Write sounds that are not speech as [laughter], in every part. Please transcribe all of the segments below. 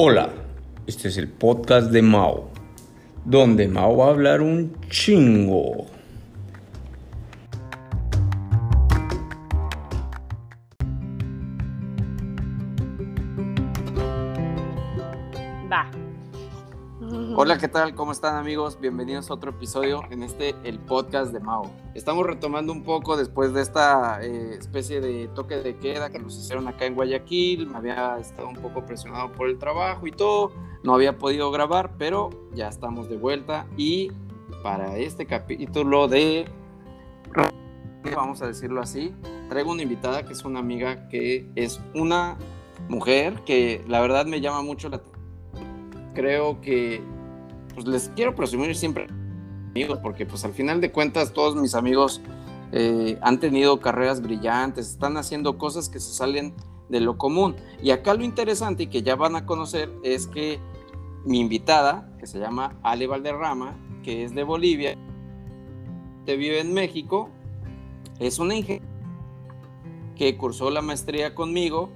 Hola, este es el podcast de Mao, donde Mao va a hablar un chingo. ¿Qué tal? ¿Cómo están amigos? Bienvenidos a otro episodio en este, el podcast de Mao. Estamos retomando un poco después de esta eh, especie de toque de queda que nos hicieron acá en Guayaquil. Había estado un poco presionado por el trabajo y todo. No había podido grabar, pero ya estamos de vuelta. Y para este capítulo de... Vamos a decirlo así, traigo una invitada que es una amiga que es una mujer que la verdad me llama mucho la atención. Creo que pues les quiero presumir siempre amigos, porque pues al final de cuentas todos mis amigos eh, han tenido carreras brillantes, están haciendo cosas que se salen de lo común. Y acá lo interesante y que ya van a conocer es que mi invitada, que se llama Ale Valderrama, que es de Bolivia, que vive en México, es una ingeniera que cursó la maestría conmigo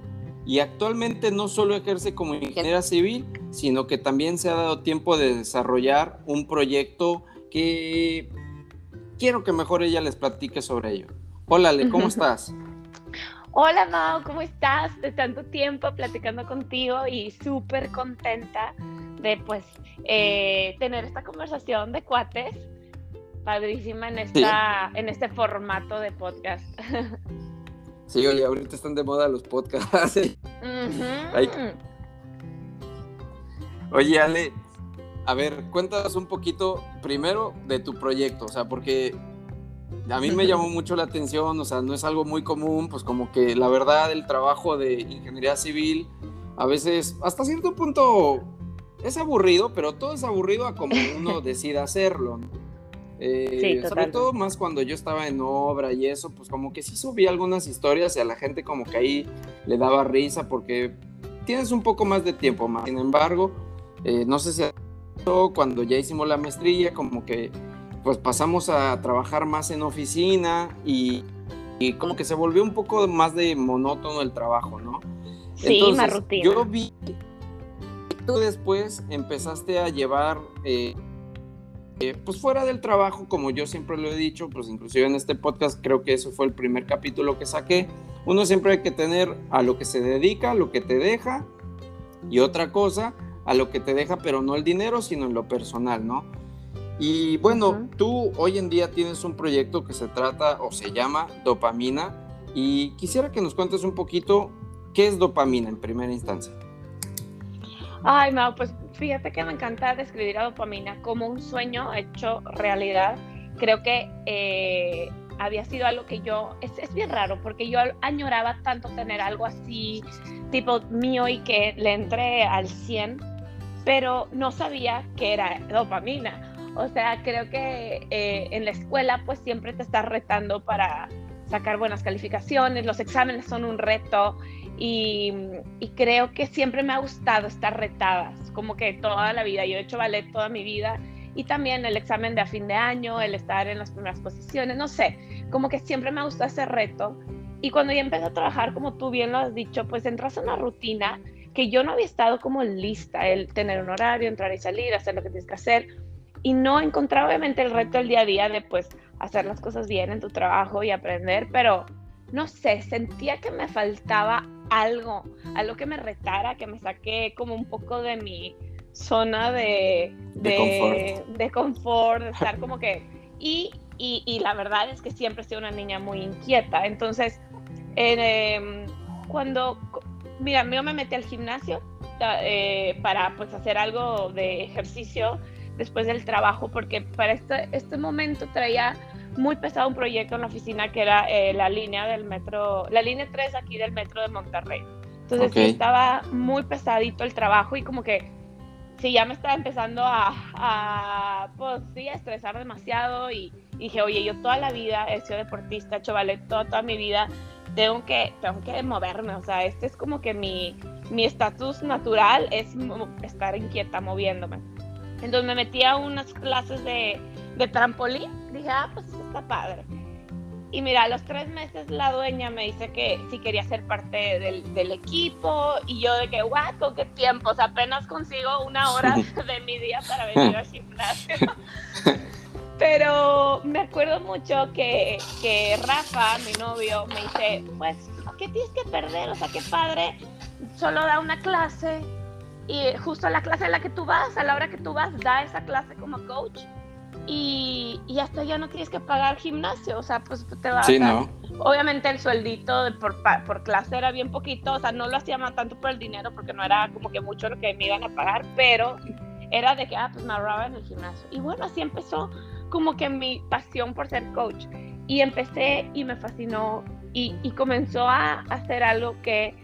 y actualmente no solo ejerce como ingeniera civil, sino que también se ha dado tiempo de desarrollar un proyecto que quiero que mejor ella les platique sobre ello. Hola, Ale, ¿cómo estás? Hola, Mao, ¿cómo estás? De tanto tiempo platicando contigo y súper contenta de pues eh, tener esta conversación de cuates padrísima en, esta, en este formato de podcast. [laughs] Sí, oye, ahorita están de moda los podcasts. Oye, Ale, a ver, cuéntanos un poquito primero de tu proyecto, o sea, porque a mí me [laughs] llamó mucho la atención, o sea, no es algo muy común, pues como que la verdad el trabajo de ingeniería civil a veces hasta cierto punto es aburrido, pero todo es aburrido a como uno [laughs] decida hacerlo. ¿no? Eh, sobre todo más cuando yo estaba en obra y eso, pues como que sí subí algunas historias y a la gente como que ahí le daba risa porque tienes un poco más de tiempo más. Sin embargo, eh, no sé si cuando ya hicimos la maestría, como que pues pasamos a trabajar más en oficina y, y como que se volvió un poco más de monótono el trabajo, ¿no? Sí, más rutina. Yo vi que tú después empezaste a llevar... Eh, eh, pues fuera del trabajo, como yo siempre lo he dicho, pues inclusive en este podcast creo que eso fue el primer capítulo que saqué, uno siempre hay que tener a lo que se dedica, a lo que te deja, y otra cosa, a lo que te deja, pero no el dinero, sino en lo personal, ¿no? Y bueno, tú hoy en día tienes un proyecto que se trata o se llama Dopamina, y quisiera que nos cuentes un poquito qué es dopamina en primera instancia. Ay, no, pues fíjate que me encanta describir a dopamina como un sueño hecho realidad. Creo que eh, había sido algo que yo, es, es, bien raro, porque yo añoraba tanto tener algo así, tipo mío y que le entre al 100, pero no sabía que era dopamina. O sea, creo que eh, en la escuela pues siempre te estás retando para sacar buenas calificaciones, los exámenes son un reto y, y, creo que siempre me ha gustado estar retadas, como que toda la vida. Yo he hecho ballet toda mi vida y también el examen de a fin de año, el estar en las primeras posiciones, no sé, como que siempre me ha gustado ese reto. Y cuando ya empecé a trabajar, como tú bien lo has dicho, pues entras en una rutina que yo no había estado como lista, el tener un horario, entrar y salir, hacer lo que tienes que hacer. Y no encontraba obviamente el reto del día a día de pues hacer las cosas bien en tu trabajo y aprender, pero no sé, sentía que me faltaba algo, algo que me retara, que me saque como un poco de mi zona de, de, confort. de confort, de estar como que... Y, y, y, la verdad es que siempre he sido una niña muy inquieta, entonces eh, cuando, mira, yo me metí al gimnasio eh, para pues hacer algo de ejercicio después del trabajo, porque para este, este momento traía muy pesado un proyecto en la oficina que era eh, la línea del metro, la línea 3 aquí del metro de Monterrey. Entonces okay. estaba muy pesadito el trabajo y como que sí, ya me estaba empezando a, a pues sí, a estresar demasiado y, y, dije, oye, yo toda la vida he sido deportista, ballet toda, toda mi vida, tengo que, tengo que moverme, o sea, este es como que mi estatus natural es estar inquieta, moviéndome. Entonces me metí a unas clases de, de trampolín. Dije, ah, pues está padre. Y mira, a los tres meses la dueña me dice que si quería ser parte del, del equipo y yo de que, guau, ¿con qué tiempos? Apenas consigo una hora [laughs] de mi día para venir al gimnasio. [laughs] Pero me acuerdo mucho que, que Rafa, mi novio, me dice, pues, ¿qué tienes que perder? O sea, qué padre, solo da una clase y justo la clase a la que tú vas, a la hora que tú vas, da esa clase como coach y, y hasta ya no tienes que pagar gimnasio, o sea, pues te vas Sí, a... ¿no? Obviamente el sueldito de por, por clase era bien poquito, o sea, no lo hacía más tanto por el dinero porque no era como que mucho lo que me iban a pagar, pero era de que, ah, pues me ahorraba en el gimnasio. Y bueno, así empezó como que mi pasión por ser coach. Y empecé y me fascinó y, y comenzó a hacer algo que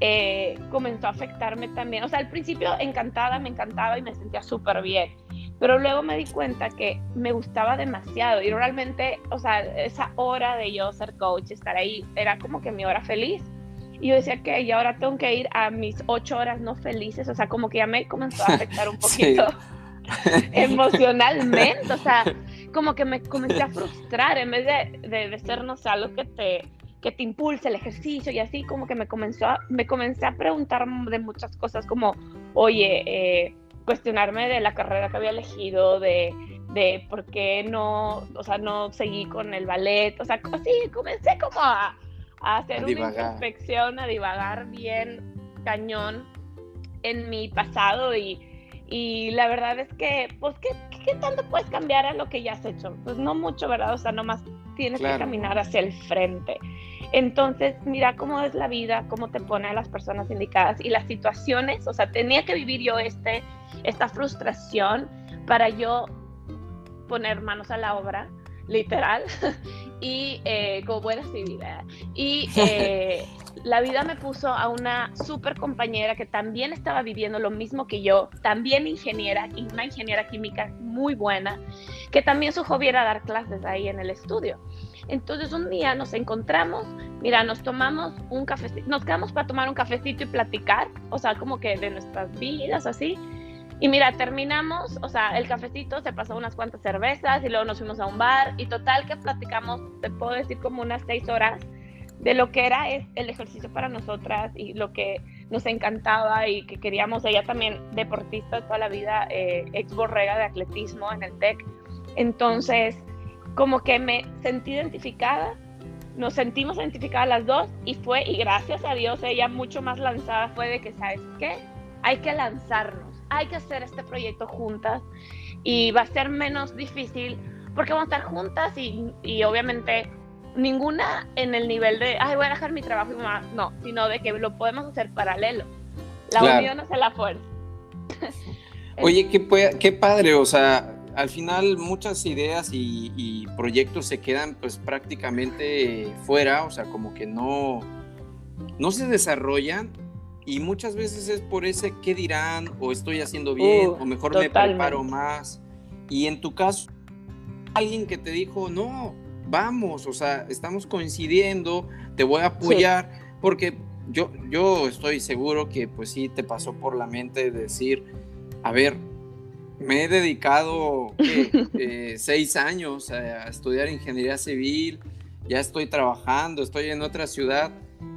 eh, comenzó a afectarme también. O sea, al principio encantada, me encantaba y me sentía súper bien. Pero luego me di cuenta que me gustaba demasiado y realmente, o sea, esa hora de yo ser coach, estar ahí, era como que mi hora feliz. Y yo decía que y ahora tengo que ir a mis ocho horas no felices, o sea, como que ya me comenzó a afectar un [laughs] Sí. poquito [laughs] emocionalmente, o sea, como que me comencé a frustrar en vez de, de, de ser, no sé, algo que te, que te impulse el ejercicio y así, como que me comenzó a, me comencé a preguntar de muchas cosas como, oye, eh, cuestionarme de la carrera que había elegido, de, de por qué no, o sea, no seguí con el ballet, o sea, así, comencé como a, a hacer A una introspección, a divagar bien cañón en mi pasado y, y la verdad es que, pues, ¿qué, ¿qué tanto puedes cambiar a lo que ya has hecho? Pues no mucho, ¿verdad? O sea, nomás tienes Claro. que caminar hacia el frente. Entonces, mira cómo es la vida, cómo te pone a las personas indicadas y las situaciones, o sea, tenía que vivir yo este, esta frustración para yo poner manos a la obra, literal, [laughs] y eh, como buena civil, ¿verdad? y eh, [laughs] la vida me puso a una super compañera que también estaba viviendo lo mismo que yo, también ingeniera, y una ingeniera química muy buena, que también su hobby era dar clases ahí en el estudio. Entonces un día nos encontramos, mira, nos tomamos un cafecito, nos quedamos para tomar un cafecito y platicar, o sea, como que de nuestras vidas, así. Y mira, terminamos, o sea, el cafecito se pasó unas cuantas cervezas y luego nos fuimos a un bar y total que platicamos, te puedo decir como unas seis horas de lo que era el ejercicio para nosotras y lo que nos encantaba y que queríamos, ella también deportista toda la vida, eh, ex borrega de atletismo en el TEC. Entonces, como que me sentí identificada, nos sentimos identificadas las dos y fue, y gracias a Dios, ella mucho más lanzada fue de que, ¿sabes qué? Hay que lanzarnos, hay que hacer este proyecto juntas y va a ser menos difícil porque vamos a estar juntas y, y obviamente ninguna en el nivel de, ay, voy a dejar mi trabajo y va-". no, sino de que lo podemos hacer paralelo. La Claro. unión hace la fuerza. Oye, qué, qué padre, o sea, al final muchas ideas y, y proyectos se quedan pues prácticamente fuera, o sea, como que no, no se desarrollan y muchas veces es por ese qué dirán o estoy haciendo bien Uh, o mejor me preparo más. Y en tu caso, alguien que te dijo, no, vamos, o sea, estamos coincidiendo, te voy a apoyar, porque yo, yo estoy seguro que pues sí te pasó por la mente decir, a ver, me he dedicado. [laughs] Eh, seis años a estudiar ingeniería civil, ya estoy trabajando, estoy en otra ciudad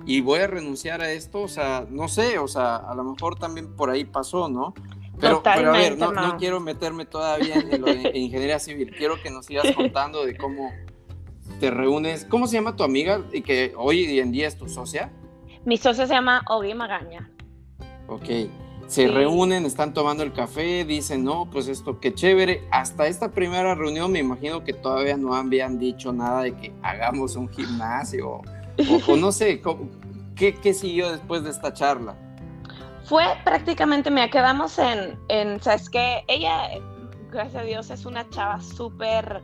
y voy a renunciar a esto, o sea, no sé, o sea, a lo mejor también por ahí pasó, ¿no? Pero, pero a ver, no, quiero meterme todavía en lo de ingeniería civil, quiero que nos sigas contando de cómo te reúnes, ¿cómo se llama tu amiga y que hoy en día es tu socia? Mi socio se llama Ogi Magaña. Ok, se Sí. reúnen, están tomando el café, dicen, no, pues esto, qué chévere. Hasta esta primera reunión me imagino que todavía no habían dicho nada de que hagamos un gimnasio o, no sé, ¿cómo- ¿qué, ¿qué siguió después de esta charla? Fue prácticamente, mira, quedamos en, en sabes que ella, gracias a Dios, es una chava súper,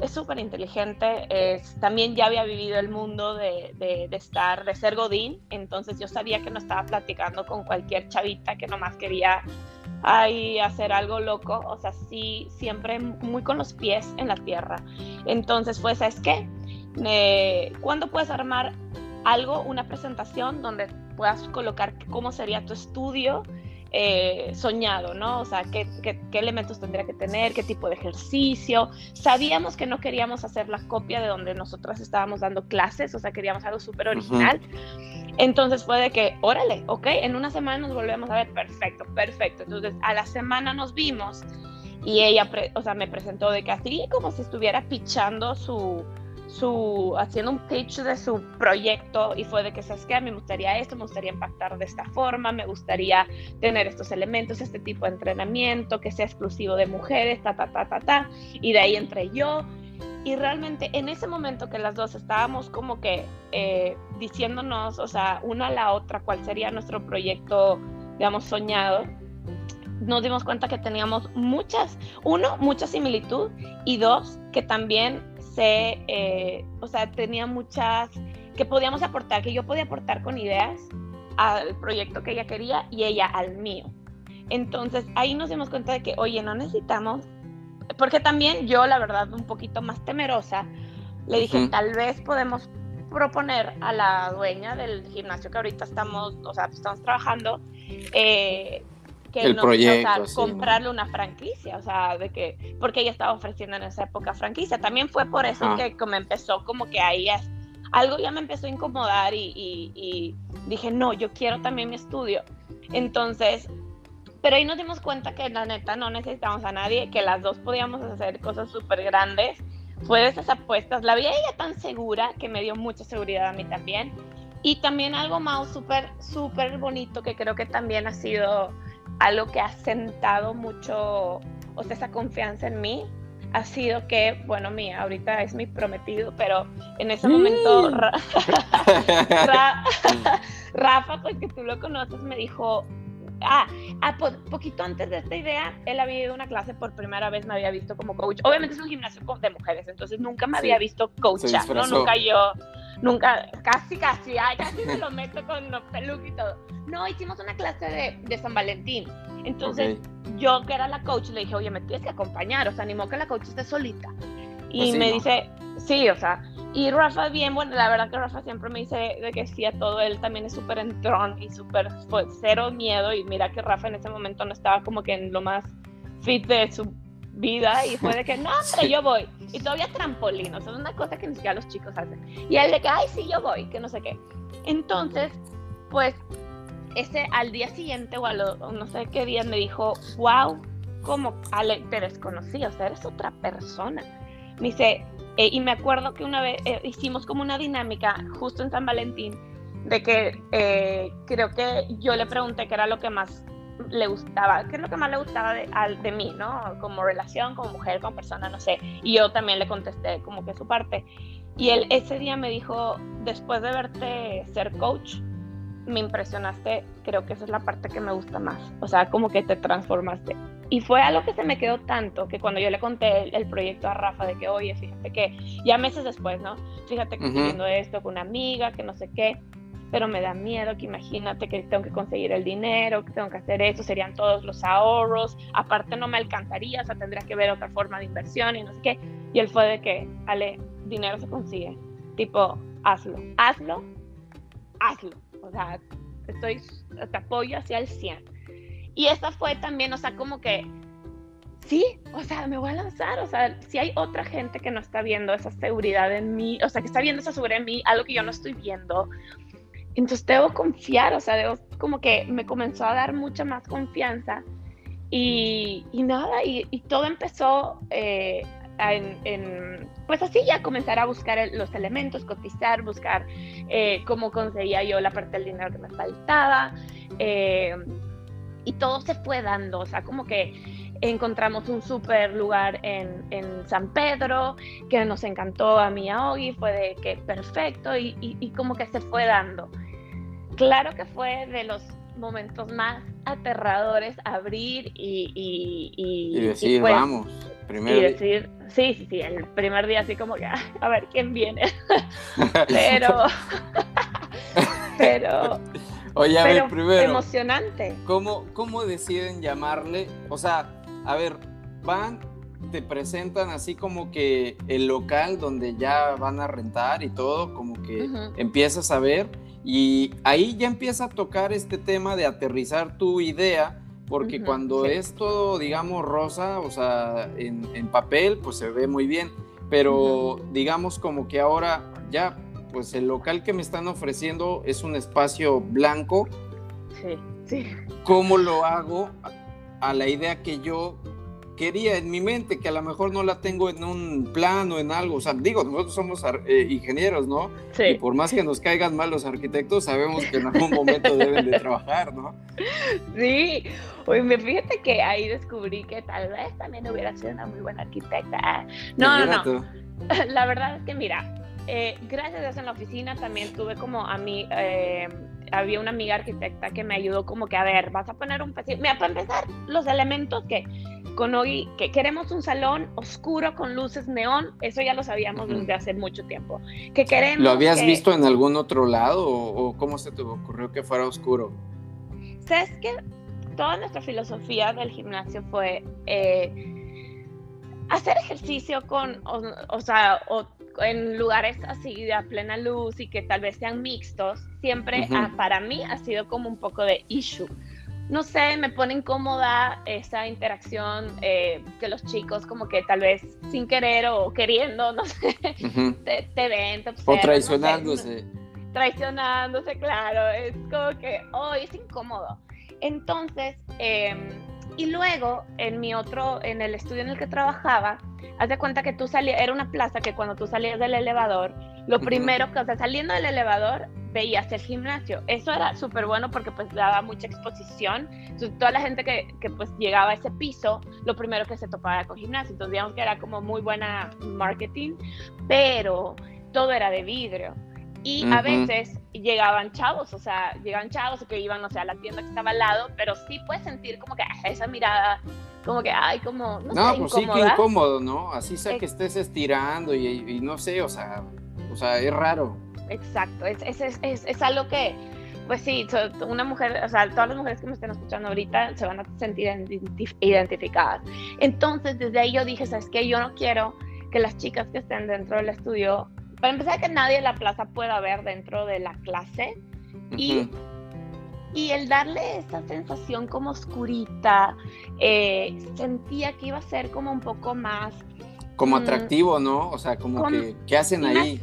es súper inteligente, es, también ya había vivido el mundo de, de, de estar, de ser Godín, entonces yo sabía que no estaba platicando con cualquier chavita que nomás quería ahí hacer algo loco, o sea, sí, siempre muy con los pies en la tierra. Entonces fue, ¿sabes qué? Eh, ¿Cuándo puedes armar algo, una presentación donde puedas colocar cómo sería tu estudio eh, soñado, ¿no? O sea, ¿qué, ¿qué, elementos tendría que tener, qué tipo de ejercicio. Sabíamos que no queríamos hacer la copia de donde nosotras estábamos dando clases, o sea, queríamos algo súper original. Entonces fue de que, órale, ok, en una semana nos volvemos a ver, perfecto, perfecto. Entonces a la semana nos vimos y ella, o sea, me presentó de que así como si estuviera pichando su, su, haciendo un pitch de su proyecto y fue de que, ¿sabes qué? Me gustaría esto, me gustaría impactar de esta forma, me gustaría tener estos elementos, este tipo de entrenamiento, que sea exclusivo de mujeres, ta, ta, ta, ta, ta. Y de ahí entré yo. Y realmente en ese momento que las dos estábamos como que eh, diciéndonos, o sea, una a la otra, cuál sería nuestro proyecto, digamos, soñado, nos dimos cuenta que teníamos muchas, uno, mucha similitud y dos, que también eh, o sea, tenía muchas, que podíamos aportar, que yo podía aportar con ideas al proyecto que ella quería y ella al mío. Entonces ahí nos dimos cuenta de que, oye, no necesitamos, porque también yo, la verdad, un poquito más temerosa, le dije, tal vez podemos proponer a la dueña del gimnasio que ahorita estamos, o sea, estamos trabajando, eh, que el proyecto, comprarle una franquicia, o sea, de que, porque ella estaba ofreciendo en esa época franquicia. También fue por eso que me empezó como que ahí es, algo ya me empezó a incomodar y, y, dije, no, yo quiero también mi estudio. Entonces, pero ahí nos dimos cuenta que la neta no necesitamos a nadie, que las dos podíamos hacer cosas súper grandes. Fue de esas apuestas. La vi ella tan segura que me dio mucha seguridad a mí también. Y también algo más súper, súper bonito que creo que también ha sido algo que ha sentado mucho, o sea, esa confianza en mí ha sido que, bueno, mía, ahorita es mi prometido, pero en ese momento mm. [laughs] [laughs] Rafa, pues que tú lo conoces, me dijo, ah, ah poquito antes de esta idea, él había ido a una clase por primera vez, me había visto como coach. Obviamente es un gimnasio de mujeres, entonces nunca me había visto coach, ¿no? Nunca yo nunca, casi, casi, ay, casi me lo meto con los pelucos y todo. No, hicimos una clase de, de San Valentín. Entonces, yo que era la coach, le dije, oye, me tienes que acompañar, o sea, animó que la coach esté solita. Y pues me dice, sí, o sea, y Rafa bien, bueno, la verdad que Rafa siempre me dice de que sí a todo, él también es súper entrón y súper, cero miedo, y mira que Rafa en ese momento no estaba como que en lo más fit de su vida y fue de que, no, hombre, yo voy. Y todavía trampolín, o sea, es una cosa que ni siquiera los chicos hacen. Y él de que, ay, sí, yo voy, que no sé qué. Entonces, pues, ese al día siguiente o a no sé qué día me dijo, wow, como Ale, te desconocí, o sea, eres otra persona. Me dice, eh, y me acuerdo que una vez eh, hicimos como una dinámica justo en San Valentín, de que eh, creo que yo le pregunté qué era lo que más le gustaba, qué es lo que más le gustaba de, de mí, ¿no? Como relación, como mujer, como persona, no sé. Y yo también le contesté como que su parte. Y él ese día me dijo, después de verte ser coach, me impresionaste, creo que esa es la parte que me gusta más. O sea, como que te transformaste. Y fue algo que se me quedó tanto que cuando yo le conté el, proyecto a Rafa de que, oye, fíjate que ya meses después, ¿no? Fíjate que estoy viendo esto con una amiga, que no sé qué pero me da miedo que imagínate que tengo que conseguir el dinero, que tengo que hacer esto, serían todos los ahorros, aparte no me alcanzaría, o sea, tendría que ver otra forma de inversión y no sé qué. Y él fue de que, Ale, dinero se consigue, tipo, hazlo, hazlo, hazlo, o sea, estoy, te apoyo hacia el 100. Y esa fue también, o sea, como que, sí, o sea, me voy a lanzar, o sea, si hay otra gente que no está viendo esa seguridad en mí, o sea, que está viendo esa seguridad en mí, algo que yo no estoy viendo, entonces debo confiar, o sea, debo, como que me comenzó a dar mucha más confianza y, nada, y, todo empezó eh, pues así ya comenzar a buscar los elementos, cotizar, buscar eh, cómo conseguía yo la parte del dinero que me faltaba eh, y todo se fue dando, o sea, como que encontramos un súper lugar en, en, San Pedro que nos encantó a mí a Ogi, fue de que perfecto y, y, como que se fue dando. Claro que fue de los momentos más aterradores abrir y, y, decir, vamos, primero. Y decir, sí, sí, sí, el primer día así como que, a ver quién viene. [laughs] pero, [laughs] pero, Oye, a ver, primero. Emocionante. ¿cómo, ¿Cómo deciden llamarle? O sea, a ver, van, te presentan así como que el local donde ya van a rentar y todo, como que empiezas a ver Y ahí ya empieza a tocar este tema de aterrizar tu idea, porque cuando es todo, digamos, rosa, o sea, en, papel, pues se ve muy bien, pero digamos como que ahora ya, pues el local que me están ofreciendo es un espacio blanco. Sí, sí. ¿Cómo lo hago a la idea que yo quería en mi mente, que a lo mejor no la tengo en un plano, en algo. O sea, digo, nosotros somos eh, ingenieros, ¿no? Sí. Y por más que nos caigan mal los arquitectos, sabemos que en algún momento deben de trabajar, ¿no? Sí. Oye, fíjate que ahí descubrí que tal vez también hubiera sido una muy buena arquitecta. No, no, no. [laughs] La verdad es que, mira, eh, gracias a eso en la oficina también tuve como a mí... Eh, había una amiga arquitecta que me ayudó como que, a ver, vas a poner un Mira, para empezar, los elementos que con hoy, que queremos un salón oscuro con luces neón, eso ya lo sabíamos desde hace mucho tiempo. Que queremos ¿Lo habías visto en algún otro lado o, cómo se te ocurrió que fuera oscuro? Sabes que toda nuestra filosofía del gimnasio fue eh, hacer ejercicio con, o, sea, en lugares así de a plena luz y que tal vez sean mixtos, siempre para mí ha sido como un poco de issue no sé, me pone incómoda esa interacción eh, que los chicos como que tal vez sin querer o queriendo, [laughs] no sé, te, ven, te observan, O traicionándose. traicionándose, claro, es como que, oh, es incómodo. Entonces, em, y luego en mi otro, en el estudio en el que trabajaba, haz de cuenta que tú salías, era una plaza que cuando tú salías del elevador, lo primero que, o sea, saliendo del elevador, veías el gimnasio. Eso era súper bueno porque pues daba mucha exposición. Entonces, toda la gente que, que, pues llegaba a ese piso, lo primero que se topaba con gimnasio. Entonces digamos que era como muy buena marketing, pero todo era de vidrio. Y a veces llegaban chavos, o sea, llegaban chavos que iban, o sea, a la tienda que estaba al lado, pero sí puedes sentir como que esa mirada, como que, ay, como, no, no sé, pues sí que incómodo, ¿no? Así sea que estés estirando y, y no sé, o sea, o sea, es raro exacto. Es, es, es, es, algo que, pues sí, una mujer, o sea, todas las mujeres que me estén escuchando ahorita se van a sentir identificadas. Entonces, desde ahí yo dije, ¿sabes qué? Yo no quiero que las chicas que estén dentro del estudio, para empezar, que nadie en la plaza pueda ver dentro de la clase. Y y el darle esa sensación como oscurita, eh, sentía que iba a ser como un poco más... Como mm, atractivo, ¿no? O sea, como, que, ¿qué hacen ahí?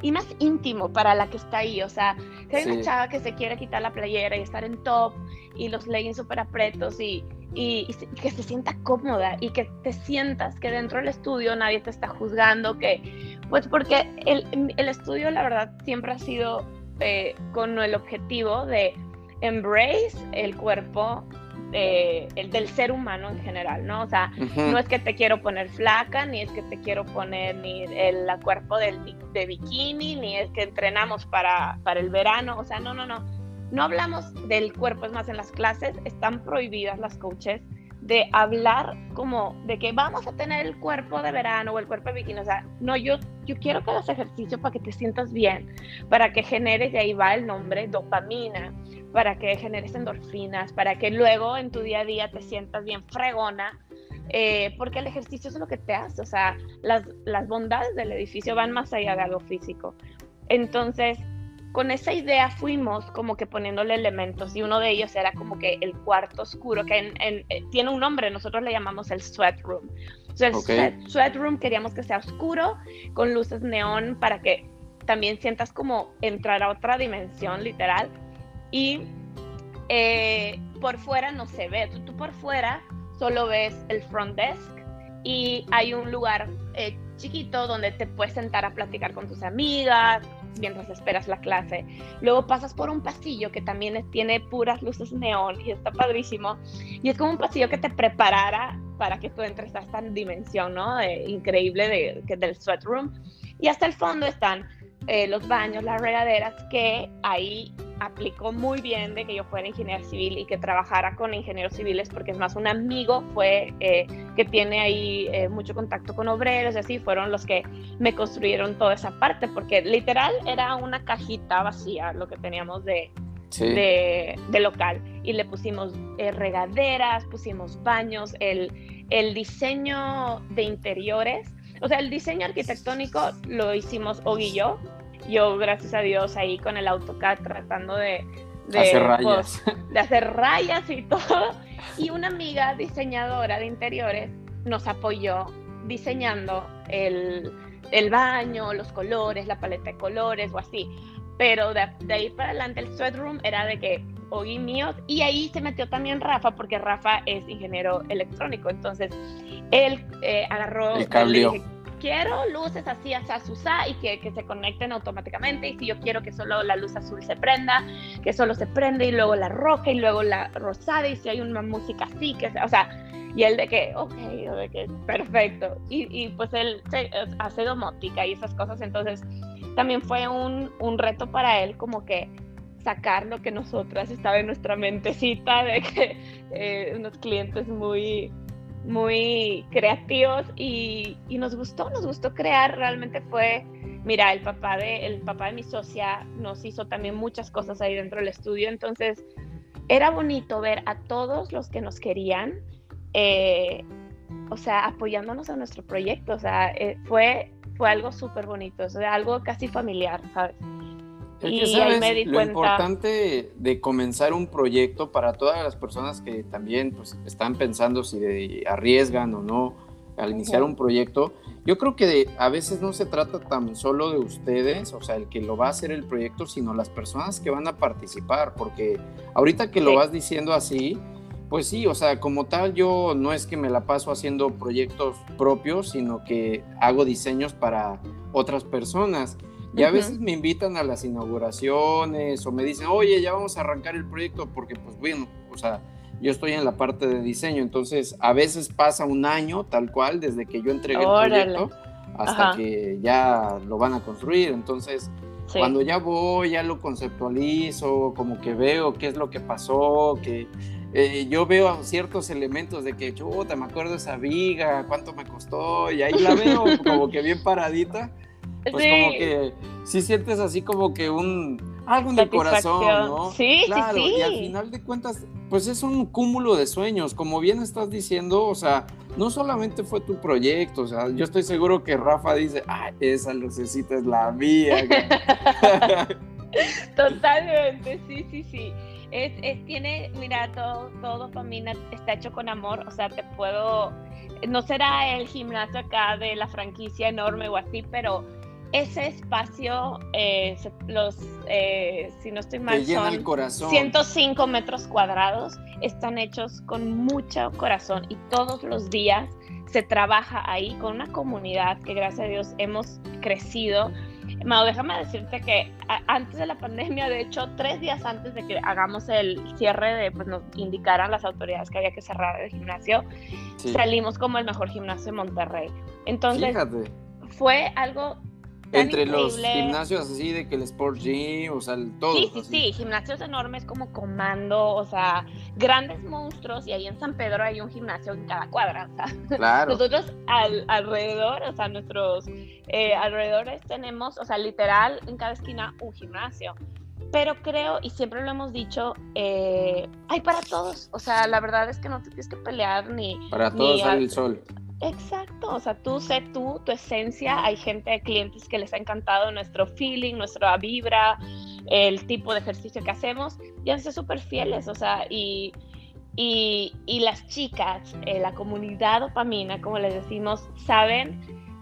y más íntimo para la que está ahí. O sea, que hay una chava que se quiere quitar la playera y estar en top y los leggings súper apretos y, y, que se sienta cómoda y que te sientas que dentro del estudio nadie te está juzgando, que pues porque el, el estudio la verdad siempre ha sido eh, con el objetivo de embrace el cuerpo el del ser humano en general, ¿no? O sea, no es que te quiero poner flaca, ni es que te quiero poner ni el, cuerpo del, de bikini, ni es que entrenamos para, para el verano, o sea, no, no, no. No hablamos del cuerpo, es más, en las clases están prohibidas las coaches de hablar como de que vamos a tener el cuerpo de verano o el cuerpo de bikini. O sea, no, yo, yo quiero que hagas ejercicio para que te sientas bien, para que generes, y ahí va el nombre, dopamina, para que generes endorfinas, para que luego en tu día a día te sientas bien fregona, eh, porque el ejercicio es lo que te hace, o sea, las, las bondades del edificio van más allá de algo físico. Entonces, con esa idea fuimos como que poniéndole elementos y uno de ellos era como que el cuarto oscuro, que eh, tiene un nombre, nosotros le llamamos el sweat room. Entonces, el sweat, room queríamos que sea oscuro, con luces neón para que también sientas como entrar a otra dimensión literal y eh, por fuera no se ve. Tú, por fuera solo ves el front desk y hay un lugar eh, chiquito donde te puedes sentar a platicar con tus amigas mientras esperas la clase. Luego pasas por un pasillo que también tiene puras luces neón y está padrísimo. Y es como un pasillo que te preparara para que tú entres a esta dimensión, ¿no? increíble de, del sweat room. Y hasta el fondo están eh, los baños, las regaderas, que ahí aplicó muy bien de que yo fuera ingeniero civil y que trabajara con ingenieros civiles, porque es más, un amigo fue eh, que tiene ahí eh, mucho contacto con obreros y así, fueron los que me construyeron toda esa parte, porque literal era una cajita vacía lo que teníamos de, de, de, local y le pusimos regaderas, pusimos baños, el, el diseño de interiores o sea, el diseño arquitectónico lo hicimos Og y yo, yo gracias a Dios ahí con el AutoCAD tratando de, de hacer rayas. Pues, de hacer rayas y todo. Y una amiga diseñadora de interiores nos apoyó diseñando el, el baño, los colores, la paleta de colores o así. Pero de, de ahí para adelante el sweatroom era de que Ogi míos y ahí se metió también Rafa porque Rafa es ingeniero electrónico. Entonces él eh, agarró el cable quiero luces así, así, así, y que, que, se conecten automáticamente. Y si yo quiero que solo la luz azul se prenda, que solo se prende y luego la roja y luego la rosada. Y si hay una música así, que o sea, y él de que, ok, de que perfecto. Y, y pues él se, hace domótica y esas cosas. Entonces también fue un, un reto para él como que sacar lo que nosotras estaba en nuestra mentecita de que eh, unos clientes muy muy creativos y, nos gustó, nos gustó crear, realmente fue, mira, el papá, de, el papá de mi socia nos hizo también muchas cosas ahí dentro del estudio, entonces era bonito ver a todos los que nos querían, eh, o sea, apoyándonos a nuestro proyecto, o sea, eh, fue, fue algo súper bonito, o sea, algo casi familiar, ¿sabes? Y ahí me di lo importante de comenzar un proyecto para todas las personas que también pues, están pensando si arriesgan o no al iniciar un proyecto, yo creo que a veces no se trata tan solo de ustedes, o sea, el que lo va a hacer el proyecto, sino las personas que van a participar, porque ahorita que lo vas diciendo así, pues sí, o sea, como tal yo no es que me la paso haciendo proyectos propios, sino que hago diseños para otras personas. Y a veces me invitan a las inauguraciones o me dicen, oye, ya vamos a arrancar el proyecto porque, pues bueno, o sea, yo estoy en la parte de diseño, entonces a veces pasa un año tal cual desde que yo entregué el proyecto hasta que ya lo van a construir. Entonces, cuando ya voy, ya lo conceptualizo, como que veo qué es lo que pasó, que eh, yo veo ciertos elementos de que, chuta, me acuerdo esa viga, cuánto me costó, y ahí la veo [laughs] como que bien paradita pues como que sí sientes así como que un algo en el corazón, ¿no? Sí, claro, sí, y al final de cuentas, pues es un cúmulo de sueños, como bien estás diciendo, o sea, no solamente fue tu proyecto, o sea, yo estoy seguro que Rafa dice, ah, esa lucecita es la mía. [laughs] Totalmente, sí, sí, sí. Es, es, tiene, mira, todo, todo dopamina está hecho con amor, o sea, te puedo, no será el gimnasio acá de la franquicia enorme o así, pero ese espacio, eh, los, eh, si no estoy mal, son 105 metros cuadrados, están hechos con mucho corazón y todos los días se trabaja ahí con una comunidad que gracias a Dios hemos crecido. Mau, déjame decirte que antes de la pandemia, de hecho, tres días antes de que hagamos el cierre de, pues nos indicaran las autoridades que había que cerrar el gimnasio, salimos como el mejor gimnasio de Monterrey. Entonces, fue algo entre los gimnasios así de que el Sport Gym, o sea, todo. Sí, sí, sí, gimnasios enormes como Comando, o sea, grandes monstruos y ahí en San Pedro hay un gimnasio en cada cuadra, o sea, [laughs] claro. nosotros alrededor, o sea, nuestros eh, alrededores tenemos, o sea, literal en cada esquina un gimnasio. Pero creo, y siempre lo hemos dicho, eh, hay para todos. O sea, la verdad es que no te tienes que pelear ni. Para todos sale el sol. Exacto, o sea, tú sé tú, tu esencia. Hay gente clientes que les ha encantado nuestro feeling, nuestra vibra, el tipo de ejercicio que hacemos y han sido súper fieles, o sea, y, y, y las chicas, eh, la comunidad dopamina, como les decimos, saben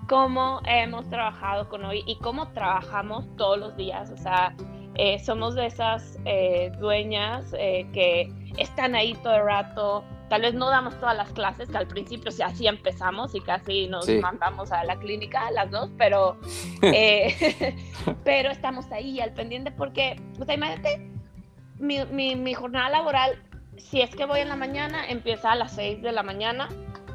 cómo hemos trabajado con hoy y cómo trabajamos todos los días, o sea, eh, somos de esas eh, dueñas que están ahí todo el rato, Tal vez no damos todas las clases, que al principio sí, así empezamos y casi nos mandamos a la clínica las dos, pero, [laughs] eh, [laughs] pero estamos ahí al pendiente porque, o sea, imagínate, mi, mi, jornada laboral, si es que voy en la mañana, empieza a las 6 de la mañana,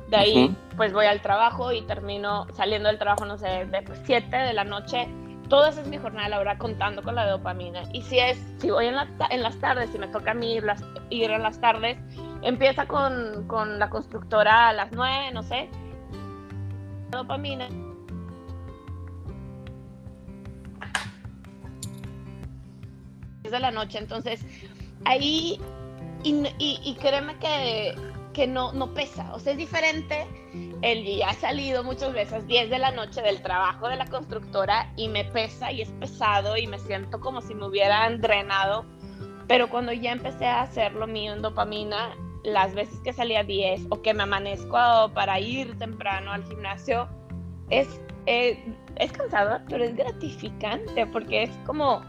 de ahí pues voy al trabajo y termino saliendo del trabajo, no sé, de 7 de la noche. Todo eso es mi jornada laboral contando con la dopamina. Y si es, si voy en, en las tardes, si me toca a mí ir, las, ir en las tardes, Empieza con, con la constructora a las 9, no sé. Dopamina. de la noche, entonces ahí, y, y, créeme que que no, no pesa. O sea, es diferente. El ya ha salido muchas veces 10 de la noche del trabajo de la constructora y me pesa y es pesado y me siento como si me hubieran drenado. Pero cuando ya empecé a hacer lo mío en dopamina, las veces que salía 10 o que me amanezco para ir temprano al gimnasio, es, eh, es cansador, pero es gratificante porque es como,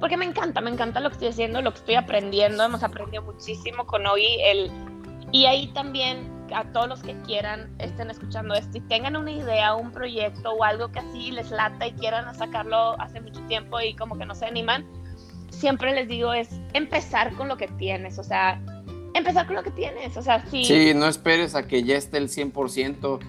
porque me encanta, me encanta lo que estoy haciendo, lo que estoy aprendiendo, hemos aprendido muchísimo con hoy, el, y ahí también a todos los que quieran, estén escuchando esto y tengan una idea, un proyecto o algo que así les lata y quieran sacarlo hace mucho tiempo y como que no se animan, siempre les digo es empezar con lo que tienes, o sea, empezar con lo que tienes, o sea, sí. Sí, no esperes a que ya esté el 100%.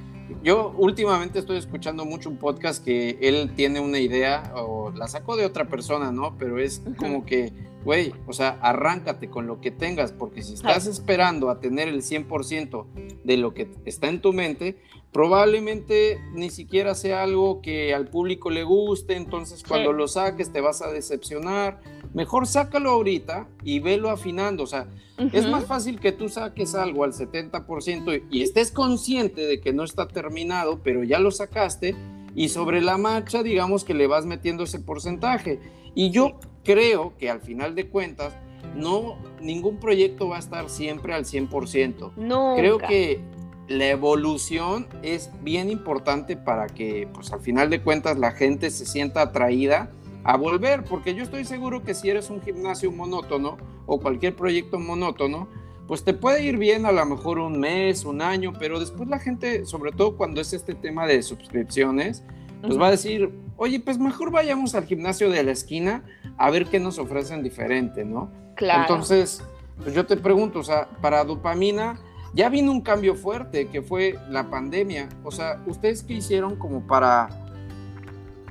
Yo últimamente estoy escuchando mucho un podcast que él tiene una idea o la sacó de otra persona, ¿no? Pero es como que, güey, o sea, arráncate con lo que tengas, porque si estás esperando a tener el 100% de lo que está en tu mente, probablemente ni siquiera sea algo que al público le guste, entonces cuando lo saques te vas a decepcionar mejor sácalo ahorita y velo afinando. O sea, es más fácil que tú saques algo al 70% y, estés consciente de que no está terminado, pero ya lo sacaste y sobre la marcha, digamos que le vas metiendo ese porcentaje. Y yo creo que al final de cuentas, no, ningún proyecto va a estar siempre al 100%. No. Creo que la evolución es bien importante para que, pues al final de cuentas, la gente se sienta atraída a volver, porque yo estoy seguro que si eres un gimnasio monótono o cualquier proyecto monótono, pues te puede ir bien a lo mejor un mes, un año, pero después la gente, sobre todo cuando es este tema de suscripciones, pues va a decir, oye, pues mejor vayamos al gimnasio de la esquina a ver qué nos ofrecen diferente, ¿no? Claro. Entonces, pues yo te pregunto, o sea, para dopamina ya vino un cambio fuerte que fue la pandemia, o sea, ¿ustedes qué hicieron como para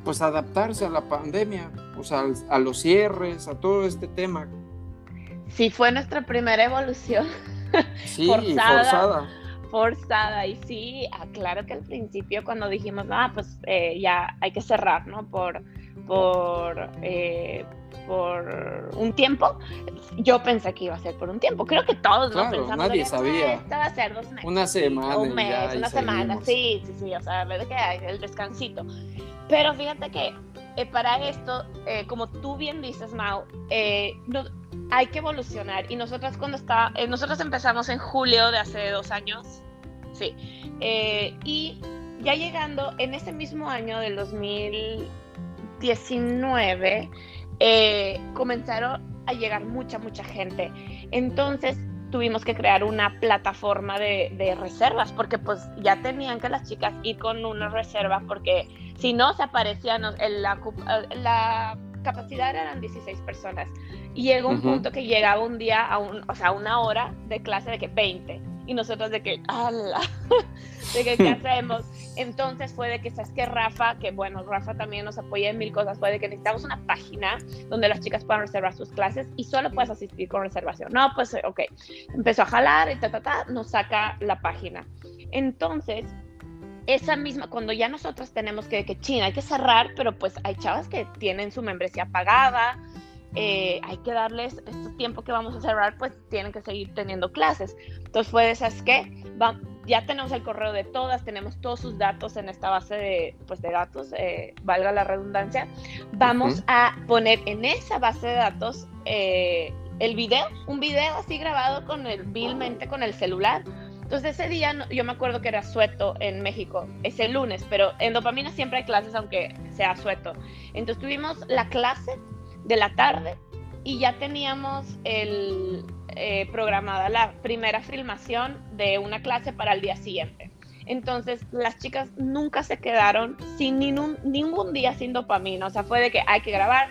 pues adaptarse a la pandemia, o sea, a los cierres, a todo este tema. Sí, fue nuestra primera evolución. Sí, [laughs] forzada, forzada. y sí, claro que al principio cuando dijimos, ah, pues eh, ya hay que cerrar, ¿no? Por, por, eh, por un tiempo, yo pensé que iba a ser por un tiempo. Creo que todos claro, lo pensamos. Nadie sabía. Esta va a ser dos meses. Una semana. Un mes, una semana, sí, sí, sí. O sea, que hay el descansito. Pero fíjate que eh, para esto, eh, como tú bien dices, Mau, eh, hay que evolucionar. Y nosotros cuando está, nosotros empezamos en julio de hace dos años, sí. y ya llegando en ese mismo año del 2019, comenzaron a llegar mucha, mucha gente. Entonces, tuvimos que crear una plataforma de, reservas porque pues ya tenían que las chicas ir con una reserva porque si no se aparecían la, la capacidad eran 16 personas. Y llegó un punto que llegaba un día a un, o sea, una hora de clase de que 20 y nosotros de que, ¡ala! [laughs] de que, ¿qué hacemos? Entonces fue de que, ¿sabes que Rafa, que bueno, Rafa también nos apoya en mil cosas, fue de que necesitamos una página donde las chicas puedan reservar sus clases y solo puedes asistir con reservación. No, pues, ok. Empezó a jalar y ta, ta, ta, nos saca la página. Entonces, esa misma, cuando ya nosotros tenemos que, que China, hay que cerrar, pero pues hay chavas que tienen su membresía pagada, eh, hay que darles este tiempo que vamos a cerrar, pues tienen que seguir teniendo clases. Entonces fue de esas que ya tenemos el correo de todas, tenemos todos sus datos en esta base de, pues, de datos, eh, valga la redundancia. Vamos a poner en esa base de datos eh, el video, un video así grabado con el vilmente con el celular. Entonces ese día yo me acuerdo que era sueto en México, ese lunes, pero en dopamina siempre hay clases aunque sea sueto. Entonces tuvimos la clase de la tarde y ya teníamos el, eh, programada la primera filmación de una clase para el día siguiente. Entonces, las chicas nunca se quedaron sin ningún, ningún día sin dopamina. O sea, fue de que hay que grabar.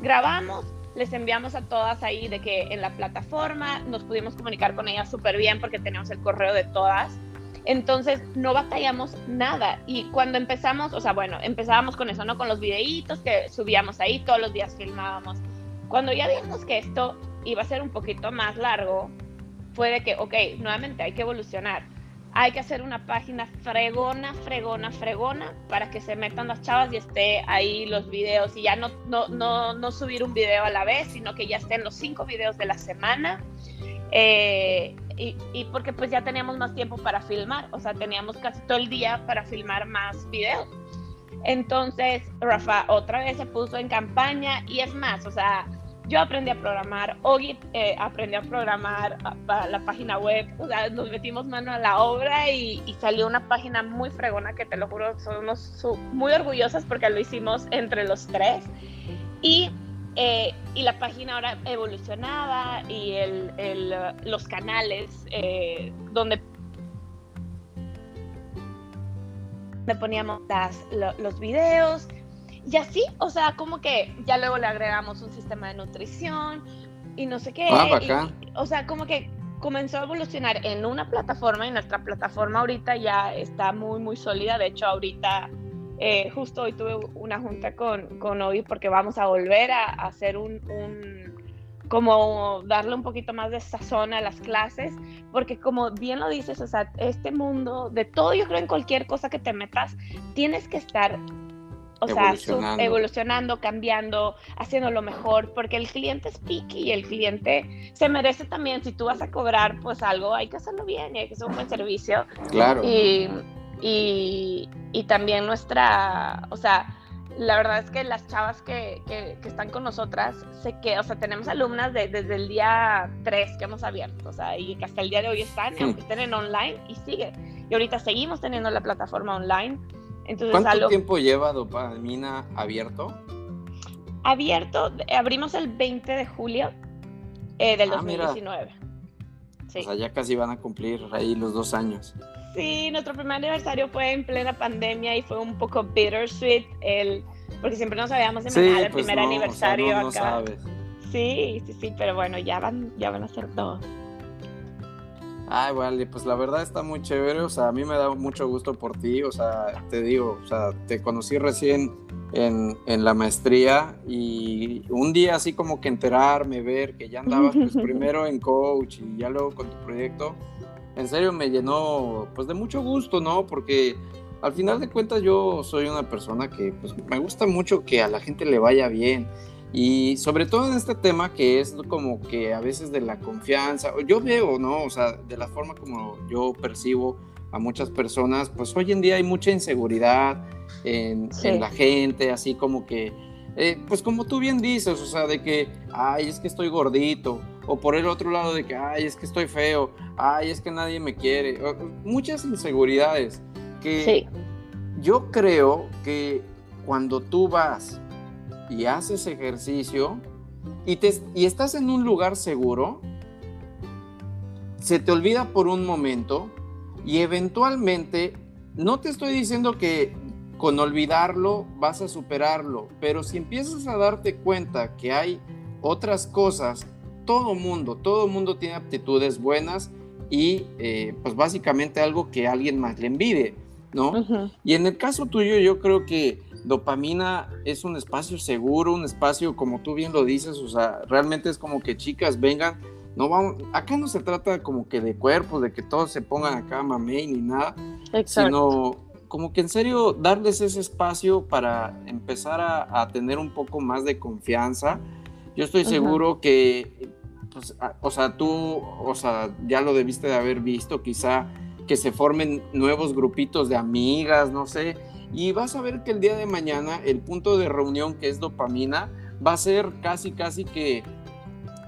Grabamos, les enviamos a todas ahí de que en la plataforma nos pudimos comunicar con ellas súper bien porque teníamos el correo de todas. Entonces no batallamos nada. Y cuando empezamos, o sea, bueno, empezábamos con eso, ¿no? Con los videitos que subíamos ahí, todos los días filmábamos. Cuando ya vimos que esto iba a ser un poquito más largo, fue de que, ok, nuevamente hay que evolucionar. Hay que hacer una página fregona, fregona, fregona para que se metan las chavas y esté ahí los videos y ya no, no, no, no subir un video a la vez, sino que ya estén los cinco videos de la semana Eh, y, y, porque pues ya teníamos más tiempo para filmar, o sea, teníamos casi todo el día para filmar más videos. Entonces, Rafa otra vez se puso en campaña y es más, o sea, yo aprendí a programar, Ogi eh, aprendió a programar para la página web, o sea, nos metimos mano a la obra y, salió una página muy fregona que te lo juro, somos muy orgullosas porque lo hicimos entre los tres. Y, eh, y la página ahora evolucionaba y el, el, los canales eh, donde poníamos las, los videos, y así, o sea, como que ya luego le agregamos un sistema de nutrición y no sé qué. Ah, o sea, como que comenzó a evolucionar en una plataforma y nuestra plataforma ahorita ya está muy, muy sólida. De hecho, ahorita, eh, justo hoy tuve una junta con, con Obi porque vamos a volver a, hacer un, un, como darle un poquito más de sazón a las clases, porque como bien lo dices, o sea, este mundo, de todo, yo creo en cualquier cosa que te metas, tienes que estar o sea, evolucionando, cambiando, haciendo lo mejor, porque el cliente es picky y el cliente se merece también, si tú vas a cobrar pues algo, hay que hacerlo bien y hay que hacer un buen servicio. Claro. Y, y, y también nuestra, o sea, la verdad es que las chavas que, que, están con nosotras, sé que, o sea, tenemos alumnas de, desde el día 3 que hemos abierto, o sea, y que hasta el día de hoy están, aunque estén en online, y sigue. Y ahorita seguimos teniendo la plataforma online ¿Cuánto tiempo lleva Dopamina abierto? Abierto, abrimos el 20 de julio eh, del 2019. Ah, o sea, ya casi van a cumplir ahí los dos años. Sí, nuestro primer aniversario fue en plena pandemia y fue un poco bittersweet, el, porque siempre nos habíamos imaginado el pues primer aniversario acá. Sí, sí, sí, pero bueno, ya van, ya van a ser dos. Ay, vale, pues la verdad está muy chévere, o sea, a mí me da mucho gusto por ti, o sea, te digo, o sea, te conocí recién en, en la maestría y un día así como que enterarme, ver que ya andabas pues [laughs] primero en coach y ya luego con tu proyecto, en serio me llenó pues de mucho gusto, ¿no? Porque al final de cuentas yo soy una persona que pues me gusta mucho que a la gente le vaya bien y sobre todo en este tema que es como que a veces de la confianza, yo veo, ¿no? O sea, de la forma como yo percibo a muchas personas, pues hoy en día hay mucha inseguridad en, la gente, así como que, eh, pues como tú bien dices, o sea, de que, ay, es que estoy gordito, o por el otro lado de que, ay, es que estoy feo, ay, es que nadie me quiere, muchas inseguridades que yo creo que cuando tú vas y haces ejercicio y, te, y estás en un lugar seguro, se te olvida por un momento y eventualmente, no te estoy diciendo que con olvidarlo vas a superarlo, pero si empiezas a darte cuenta que hay otras cosas, todo mundo, todo mundo tiene aptitudes buenas y eh, pues básicamente algo que alguien más le envide, ¿no? Y en el caso tuyo yo creo que dopamina es un espacio seguro, un espacio como tú bien lo dices, o sea, realmente es como que chicas vengan, no vamos, acá no se trata como que de cuerpos, de que todos se pongan acá mamey ni nada, sino como que en serio darles ese espacio para empezar a, tener un poco más de confianza. Yo estoy seguro que, pues, o sea, tú, o sea, ya lo debiste de haber visto, quizá que se formen nuevos grupitos de amigas, no sé, y vas a ver que el día de mañana el punto de reunión que es dopamina va a ser casi casi que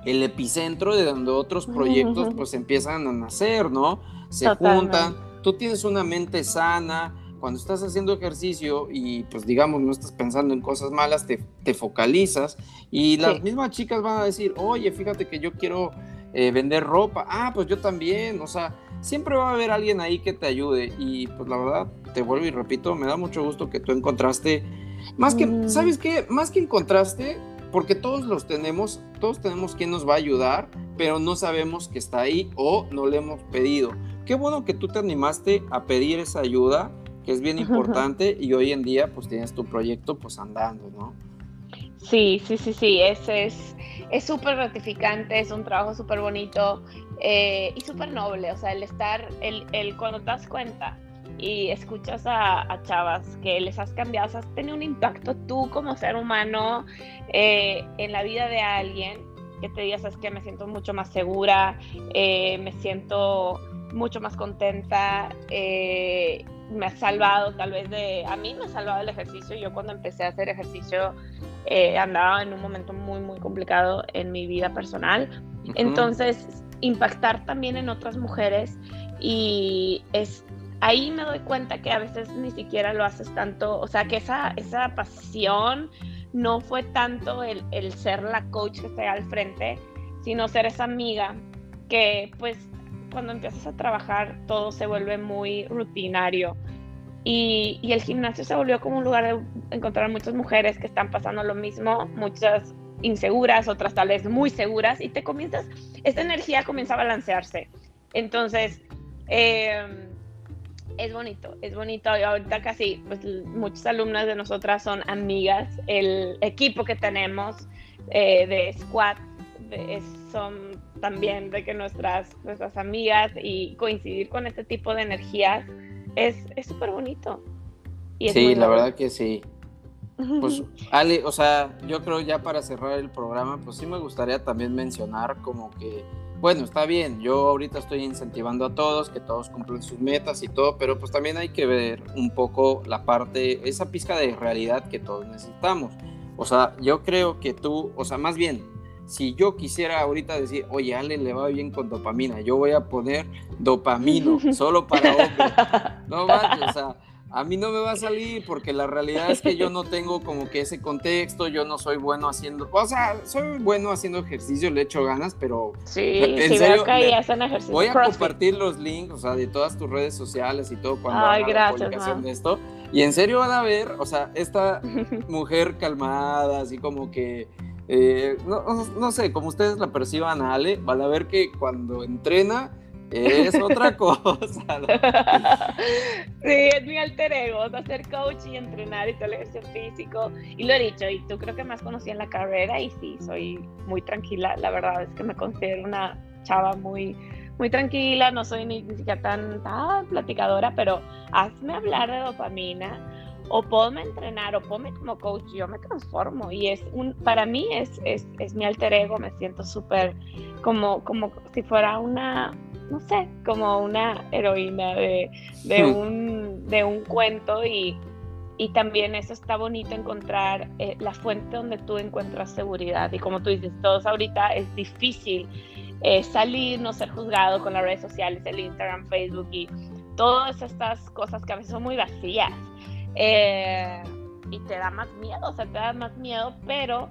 el epicentro de donde otros proyectos pues empiezan a nacer, ¿no? Se juntan, tú tienes una mente sana, cuando estás haciendo ejercicio y pues digamos no estás pensando en cosas malas, te, te focalizas y las mismas chicas van a decir, oye, fíjate que yo quiero eh, vender ropa, ah, pues yo también, o sea, siempre va a haber alguien ahí que te ayude y pues la verdad, te vuelvo y repito, me da mucho gusto que tú encontraste, más que, mm. ¿sabes qué? Más que encontraste, porque todos los tenemos, todos tenemos quien nos va a ayudar, pero no sabemos que está ahí o no le hemos pedido. Qué bueno que tú te animaste a pedir esa ayuda, que es bien importante y hoy en día pues tienes tu proyecto pues andando, ¿no? Sí, sí, sí, sí, ese es es súper gratificante, es un trabajo súper bonito eh, y súper noble. O sea, el estar, el, el, cuando te das cuenta y escuchas a, chavas que les has cambiado, has tenido un impacto tú como ser humano eh, en la vida de alguien que te digas, es que me siento mucho más segura, eh, me siento mucho más contenta, eh, me ha salvado tal vez de, a mí me ha salvado el ejercicio, yo cuando empecé a hacer ejercicio eh, andaba en un momento muy, muy complicado en mi vida personal, entonces impactar también en otras mujeres y es ahí me doy cuenta que a veces ni siquiera lo haces tanto, o sea, que esa, esa pasión no fue tanto el, el ser la coach que está al frente, sino ser esa amiga que pues cuando empiezas a trabajar todo se vuelve muy rutinario. Y, y, el gimnasio se volvió como un lugar de encontrar muchas mujeres que están pasando lo mismo, muchas inseguras, otras tal vez muy seguras, y te comienzas, esta energía comienza a balancearse. Entonces, eh, es bonito, es bonito. ahorita casi, pues muchas alumnas de nosotras son amigas. El equipo que tenemos eh, de squad son también de que nuestras, nuestras amigas y coincidir con este tipo de energías es súper bonito. sí, la verdad que sí. Pues Ale, o sea, yo creo ya para cerrar el programa, pues sí me gustaría también mencionar como que, bueno, está bien, yo ahorita estoy incentivando a todos, que todos cumplan sus metas y todo, pero pues también hay que ver un poco la parte, esa pizca de realidad que todos necesitamos. O sea, yo creo que tú, o sea, más bien, si yo quisiera ahorita decir, oye, Ale le va bien con dopamina, yo voy a poner dopamino [laughs] solo para hombres. No [laughs] manches, o sea, a mí no me va a salir porque la realidad es que yo no tengo como que ese contexto, yo no soy bueno haciendo, o sea, soy bueno haciendo ejercicio, le echo ganas, pero sí, en serio, ejercicio. voy a compartir los links, o sea, de todas tus redes sociales y todo cuando Ay, haga gracias, la publicación de esto. Y en serio van a ver, o sea, esta [laughs] mujer calmada, así como que eh, no, sé, como ustedes la perciban a Ale, van a ver que cuando entrena es [laughs] otra cosa. sí, es mi alter ego, hacer coach y entrenar y todo el ejercicio físico. Y lo he dicho, y tú creo que más conocí en la carrera y sí, soy muy tranquila. La verdad es que me considero una chava muy, muy tranquila, no soy ni, siquiera tan, tan platicadora, pero hazme hablar de dopamina o podme entrenar o ponme como coach, yo me transformo y es un, para mí es, es, es mi alter ego, me siento súper como, como si fuera una, no sé, como una heroína de, de, hmm. un, de un cuento y, y también eso está bonito encontrar eh, la fuente donde tú encuentras seguridad y como tú dices, todos ahorita es difícil eh, salir, no ser juzgado con las redes sociales, el Instagram, Facebook y todas estas cosas que a veces son muy vacías eh, y te da más miedo, o sea, te da más miedo, pero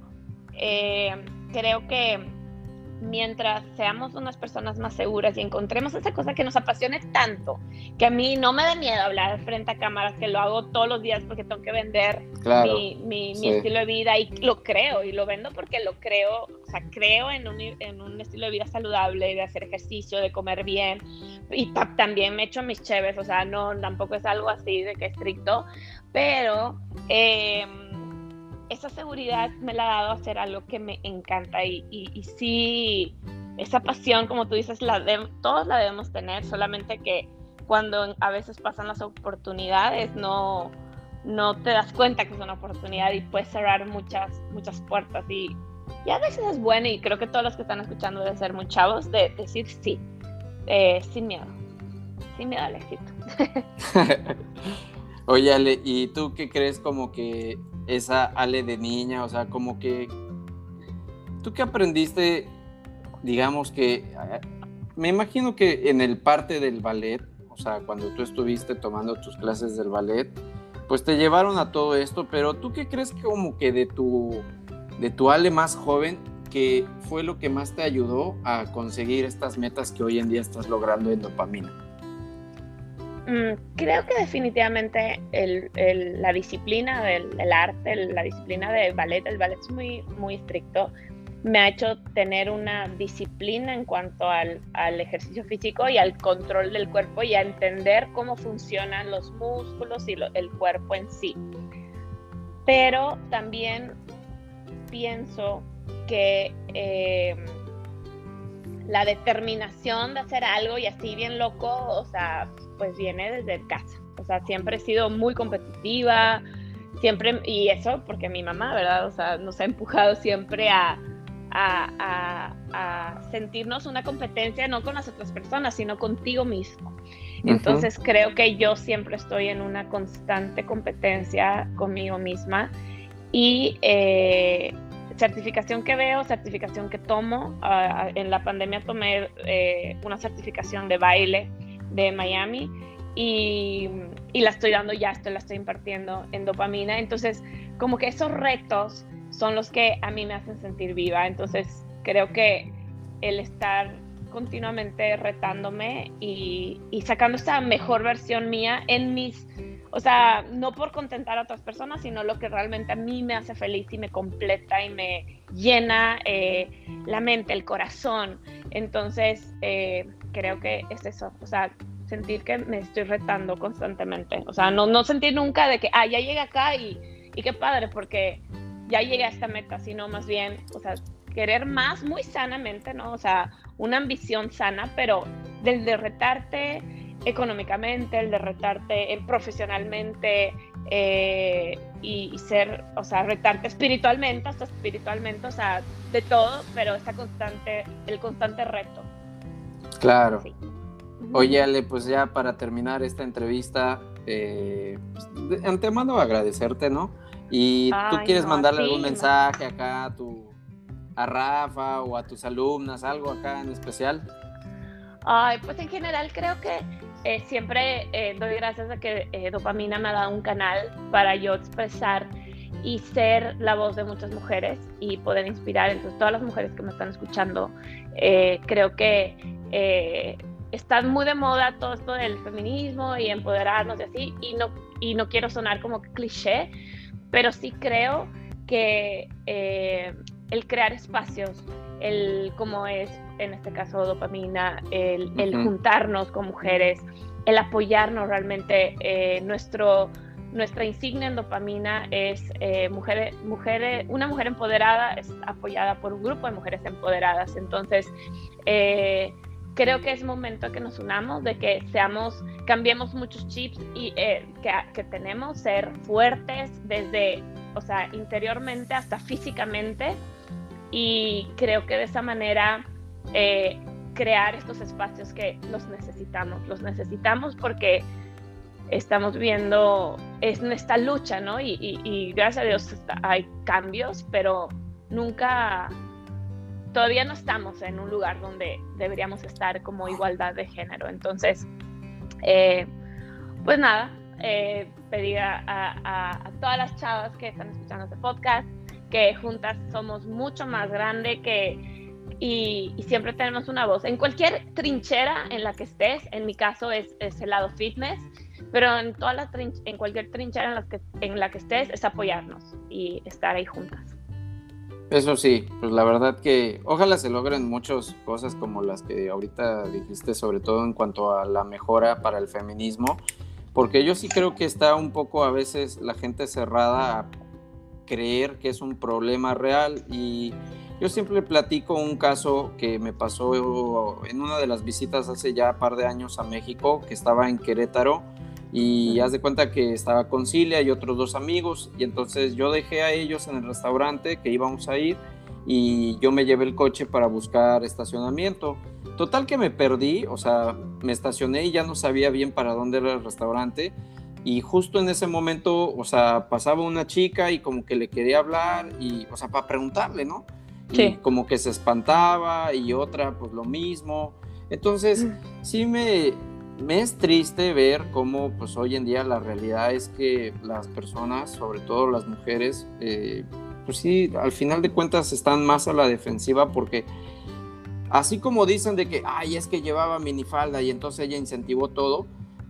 eh, creo que mientras seamos unas personas más seguras y encontremos esa cosa que nos apasione tanto, que a mí no me da miedo hablar frente a cámaras, que lo hago todos los días porque tengo que vender mi, estilo de vida y lo creo y lo vendo porque lo creo, o sea, creo en un, en un estilo de vida saludable, de hacer ejercicio, de comer bien. Y también me echo mis cheves, o sea, no, tampoco es algo así de que estricto, pero... Eh, esa seguridad me la ha dado hacer algo que me encanta y, y, sí, esa pasión, como tú dices, la todos la debemos tener, solamente que cuando a veces pasan las oportunidades no, no te das cuenta que es una oportunidad y puedes cerrar muchas, muchas puertas y, y a veces es bueno y creo que todos los que están escuchando deben ser muy chavos de decir sí, eh, sin miedo, sin miedo al éxito. [laughs] Oye, Ale, ¿y tú qué crees como que esa Ale de niña? O sea, como que... ¿Tú qué aprendiste, digamos que... Me imagino que en el parte del ballet, o sea, cuando tú estuviste tomando tus clases del ballet, pues te llevaron a todo esto, pero ¿tú qué crees como que de tu, de tu Ale más joven, que fue lo que más te ayudó a conseguir estas metas que hoy en día estás logrando en dopamina? Mm, creo que definitivamente la disciplina del, arte, la disciplina del ballet, el ballet es muy, muy estricto, me ha hecho tener una disciplina en cuanto al, ejercicio físico y al control del cuerpo y a entender cómo funcionan los músculos y el cuerpo en sí. Pero también pienso que eh, la determinación de hacer algo y así bien loco, o sea, pues viene desde casa. O sea, siempre he sido muy competitiva, siempre, y eso porque mi mamá, ¿verdad? O sea, nos ha empujado siempre a, a, sentirnos una competencia no con las otras personas, sino contigo mismo. Entonces creo que yo siempre estoy en una constante competencia conmigo misma y eh, certificación que veo, certificación que tomo. Ah, en la pandemia tomé eh, una certificación de baile de Miami y, la estoy dando ya, esto la estoy impartiendo en dopamina. Entonces, como que esos retos son los que a mí me hacen sentir viva. Entonces, creo que el estar continuamente retándome y, y sacando esta mejor versión mía en mis o sea, no por contentar a otras personas, sino lo que realmente a mí me hace feliz y me completa y me llena eh, la mente, el corazón. Entonces, eh, creo que es eso, o sea, sentir que me estoy retando constantemente. O sea, no, no sentir nunca de que, ah, ya llegué acá y, y qué padre, porque ya llegué a esta meta, sino más bien, o sea, querer más muy sanamente, ¿no? O sea, una ambición sana, pero del de retarte económicamente, el de retarte eh, profesionalmente eh, y, ser, o sea, retarte espiritualmente, hasta espiritualmente, o sea, de todo, pero esta constante, el constante reto. Claro. Oye, Ale, pues ya para terminar esta entrevista, eh, de antemano agradecerte, ¿no? Y tú quieres mandarle algún mensaje acá a tu a Rafa o a tus alumnas, algo acá en especial. Ay, pues en general creo que eh, siempre eh, doy gracias a que eh, Dopamina me ha dado un canal para yo expresar y ser la voz de muchas mujeres y poder inspirar. Entonces, todas las mujeres que me están escuchando, creo que está muy de moda todo esto del feminismo y empoderarnos y así, y no, y no quiero sonar como cliché, pero sí creo que el crear espacios, el como es en este caso dopamina, el, juntarnos con mujeres, el apoyarnos realmente. Eh, nuestro, nuestra insignia en dopamina es eh, mujeres, mujeres, una mujer empoderada es apoyada por un grupo de mujeres empoderadas. Entonces, eh, creo que es momento que nos unamos, de que seamos, cambiemos muchos chips y, que, que tenemos, ser fuertes desde, o sea, interiormente hasta físicamente. Y creo que de esa manera eh, crear estos espacios que los necesitamos. Los necesitamos porque estamos viendo en esta lucha, ¿no? Y, gracias a Dios hay cambios, pero nunca, todavía no estamos en un lugar donde deberíamos estar como igualdad de género. Entonces, eh, pues nada, eh, pedir a, a, todas las chavas que están escuchando este podcast que juntas somos mucho más grande que y, siempre tenemos una voz. En cualquier trinchera en la que estés, en mi caso es, el lado fitness, pero en, todas las en cualquier trinchera en la, que, en la que estés es apoyarnos y estar ahí juntas. Eso sí, pues la verdad que ojalá se logren muchas cosas como las que ahorita dijiste, sobre todo en cuanto a la mejora para el feminismo, porque yo sí creo que está un poco a veces la gente cerrada a creer que es un problema real y yo siempre platico un caso que me pasó en una de las visitas hace ya par de años a México, que estaba en Querétaro, y haz de cuenta que estaba con Cilia y otros dos amigos, y entonces yo dejé a ellos en el restaurante que íbamos a ir, y yo me llevé el coche para buscar estacionamiento. Total que me perdí, o sea, me estacioné y ya no sabía bien para dónde era el restaurante. Y justo en ese momento, o sea, pasaba una chica y como que le quería hablar y, o sea, para preguntarle, ¿no? Como que se espantaba y otra pues lo mismo. Entonces, mm. sí me, me es triste ver cómo pues hoy en día la realidad es que las personas, sobre todo las mujeres, eh, pues sí, al final de cuentas están más a la defensiva porque así como dicen de que, ay, es que llevaba minifalda y entonces ella incentivó todo,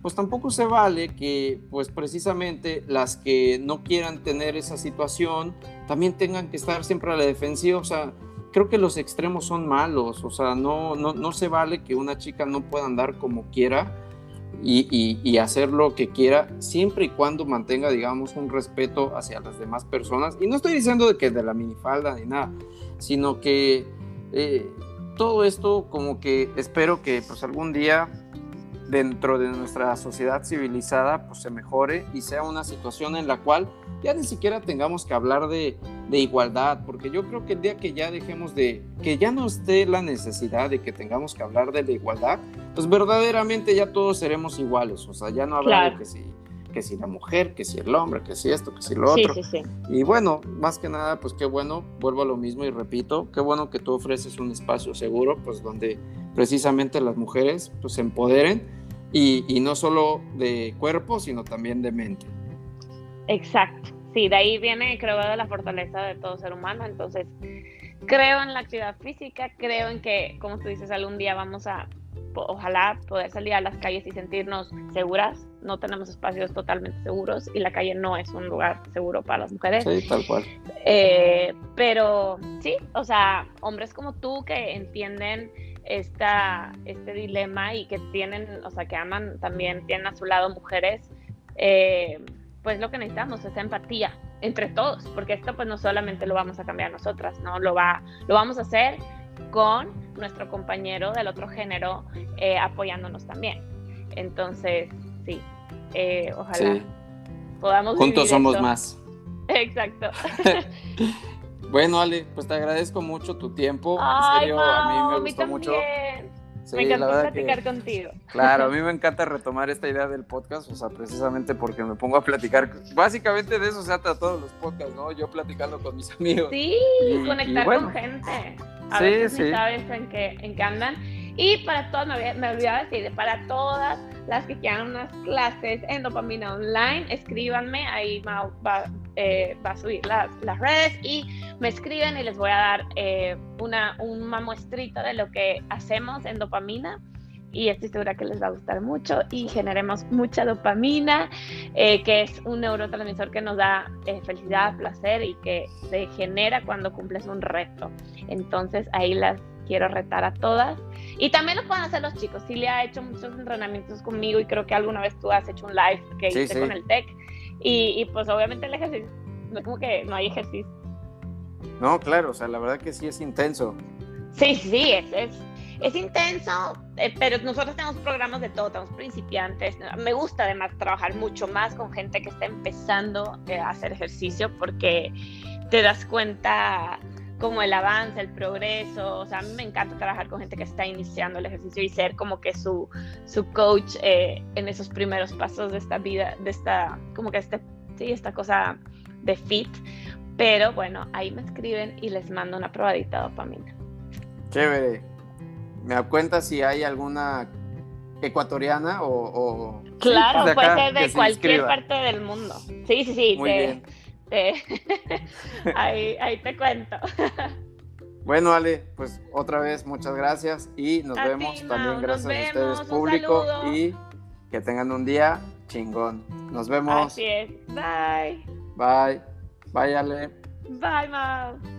pues tampoco se vale que pues precisamente las que no quieran tener esa situación también tengan que estar siempre a la defensiva, o sea, creo que los extremos son malos, o sea, no, no, no se vale que una chica no pueda andar como quiera y, y, hacer lo que quiera, siempre y cuando mantenga, digamos, un respeto hacia las demás personas. Y no estoy diciendo de que de la minifalda ni nada, sino que eh, todo esto como que espero que pues algún día dentro de nuestra sociedad civilizada pues se mejore y sea una situación en la cual ya ni siquiera tengamos que hablar de, de igualdad, porque yo creo que el día que ya dejemos de, que ya no esté la necesidad de que tengamos que hablar de la igualdad, pues verdaderamente ya todos seremos iguales, o sea, ya no habrá que si, que si la mujer, que si el hombre, que si esto, que si lo otro. Y bueno, más que nada, pues qué bueno, vuelvo a lo mismo y repito, qué bueno que tú ofreces un espacio seguro, pues donde precisamente las mujeres pues se empoderen y, y no solo de cuerpo, sino también de mente. Exacto. Sí, de ahí viene, creo, de la fortaleza de todo ser humano. Entonces, creo en la actividad física, creo en que, como tú dices, algún día vamos a, ojalá, poder salir a las calles y sentirnos seguras. No tenemos espacios totalmente seguros y la calle no es un lugar seguro para las mujeres. Sí, tal cual. Eh, pero sí, o sea, hombres como tú que entienden esta, este dilema y que tienen, o sea, que aman también, tienen a su lado mujeres. Eh, pues lo que necesitamos es empatía entre todos, porque esto pues no solamente lo vamos a cambiar nosotras, ¿no? Lo, va, lo vamos a hacer con nuestro compañero del otro género eh, apoyándonos también. Entonces, sí, eh, ojalá podamos... Juntos somos más. [laughs] Exacto. [laughs] [laughs] bueno, Ale, pues te agradezco mucho tu tiempo. en serio, a mí me gustó mucho me encanta platicar contigo. Claro, a mí [laughs] me encanta retomar esta idea del podcast, o sea, precisamente porque me pongo a platicar. Básicamente de eso se trata todos los podcasts, ¿no? Yo platicando con mis amigos. Sí, conectar con gente. A sí, sí. sabes en qué, en qué andan. Y para todas, me, me olvidaba decir, para todas las que quieran unas clases en dopamina online, escríbanme, ahí va, va, eh, va a subir las, las, redes y me escriben y les voy a dar eh, una, una muestrita de lo que hacemos en dopamina y estoy segura que les va a gustar mucho y generemos mucha dopamina, eh, que es un neurotransmisor que nos da felicidad, placer y que se genera cuando cumples un reto. Entonces ahí las quiero retar a todas. Y también lo pueden hacer los chicos. le ha hecho muchos entrenamientos conmigo y creo que alguna vez tú has hecho un live que hice con el TEC. Y, pues obviamente el ejercicio, no es como que no hay ejercicio. No, claro, o sea, la verdad que sí es intenso. Sí, sí, es, es, es intenso, eh, pero nosotros tenemos programas de todo, tenemos principiantes. Me gusta además trabajar mucho más con gente que está empezando eh, a hacer ejercicio porque te das cuenta como el avance, el progreso. O sea, a mí me encanta trabajar con gente que está iniciando el ejercicio y ser como que su, su coach eh, en esos primeros pasos de esta vida, de esta, como que este, sí, esta cosa de fit. Pero bueno, ahí me escriben y les mando una probadita de dopamina. Chévere. ¿Me da cuenta si hay alguna ecuatoriana o...? Claro, pues puede ser de cualquier parte del mundo. Sí, sí, sí. Muy bien. [laughs] ahí, ahí te cuento. Bueno, Ale, pues otra vez muchas gracias y nos vemos. También gracias a ustedes, público, y que tengan un día chingón. Nos vemos. Así es. Bye. Bye. Bye, Ale. Bye, Mau.